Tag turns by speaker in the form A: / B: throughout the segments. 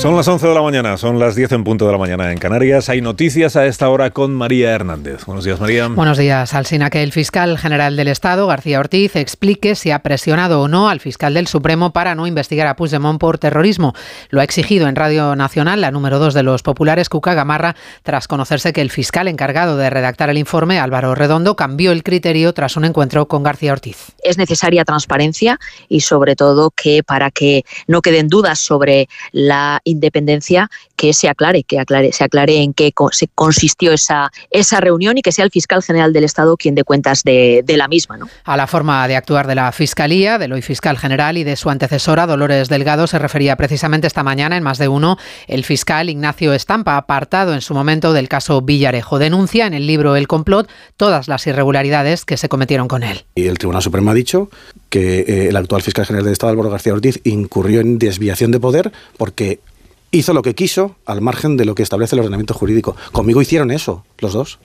A: Son las 11 de la mañana, son las 10 en punto de la mañana en Canarias. Hay noticias a esta hora con María Hernández. Buenos días, María.
B: Buenos días, Alsina. Que el fiscal general del Estado, García Ortiz, explique si ha presionado o no al fiscal del Supremo para no investigar a Puigdemont por terrorismo. Lo ha exigido en Radio Nacional la número 2 de los populares, Cuca Gamarra, tras conocerse que el fiscal encargado de redactar el informe, Álvaro Redondo, cambió el criterio tras un encuentro con García Ortiz.
C: Es necesaria transparencia y, sobre todo, que para que no queden dudas sobre la independencia que se aclare, que aclare, se aclare en qué consistió esa, esa reunión y que sea el fiscal general del Estado quien dé cuentas de, de la misma. ¿no?
B: A la forma de actuar de la Fiscalía, del hoy fiscal general y de su antecesora, Dolores Delgado, se refería precisamente esta mañana en más de uno el fiscal Ignacio Estampa, apartado en su momento del caso Villarejo. Denuncia en el libro El complot todas las irregularidades que se cometieron con él.
D: Y el Tribunal Supremo ha dicho que eh, el actual fiscal general del Estado, Álvaro García Ortiz, incurrió en desviación de poder porque hizo lo que quiso al margen de lo que establece el ordenamiento jurídico. Conmigo hicieron eso, los dos.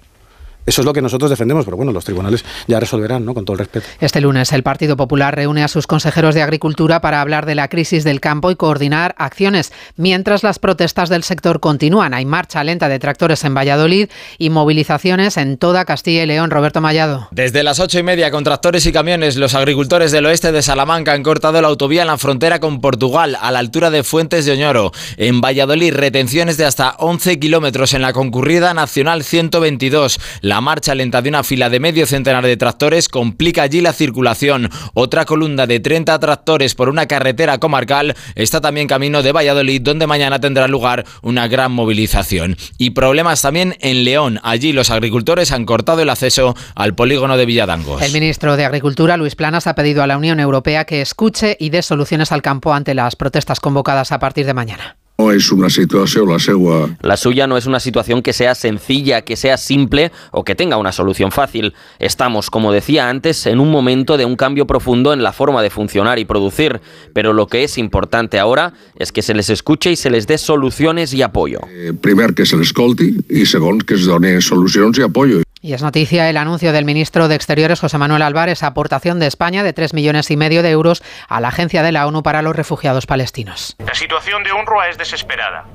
D: Eso es lo que nosotros defendemos, pero bueno, los tribunales ya resolverán, ¿no? Con todo el respeto.
B: Este lunes el Partido Popular reúne a sus consejeros de Agricultura para hablar de la crisis del campo y coordinar acciones, mientras las protestas del sector continúan. Hay marcha lenta de tractores en Valladolid y movilizaciones en toda Castilla y León. Roberto Mallado.
E: Desde las ocho y media, con tractores y camiones, los agricultores del oeste de Salamanca han cortado la autovía en la frontera con Portugal, a la altura de Fuentes de Oñoro. En Valladolid, retenciones de hasta 11 kilómetros en la concurrida Nacional 122. La marcha lenta de una fila de medio centenar de tractores complica allí la circulación. Otra columna de 30 tractores por una carretera comarcal está también camino de Valladolid, donde mañana tendrá lugar una gran movilización. Y problemas también en León. Allí los agricultores han cortado el acceso al polígono de Villadangos.
B: El ministro de Agricultura, Luis Planas, ha pedido a la Unión Europea que escuche y dé soluciones al campo ante las protestas convocadas a partir de mañana.
F: No es una situación la segua.
G: La suya no es una situación que sea sencilla, que sea simple o que tenga una solución fácil. Estamos, como decía antes, en un momento de un cambio profundo en la forma de funcionar y producir, pero lo que es importante ahora es que se les escuche y se les dé soluciones y apoyo.
F: Eh, primer que se les escolti y segon que se donen soluciones y apoyo.
B: Y es noticia el anuncio del ministro de Exteriores, José Manuel Álvarez, aportación de España de 3 millones y medio de euros a la Agencia de la ONU para los Refugiados Palestinos.
H: La situación de UNRWA es desesperada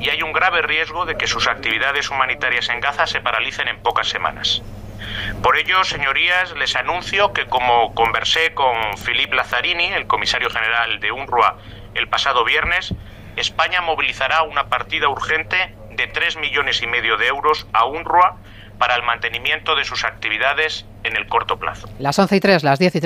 H: y hay un grave riesgo de que sus actividades humanitarias en Gaza se paralicen en pocas semanas. Por ello, señorías, les anuncio que como conversé con Philippe Lazzarini, el comisario general de UNRWA, el pasado viernes, España movilizará una partida urgente de 3 millones y medio de euros a UNRWA para el mantenimiento de sus actividades en el corto plazo.
B: Las 11 y 3, las 10 y 3.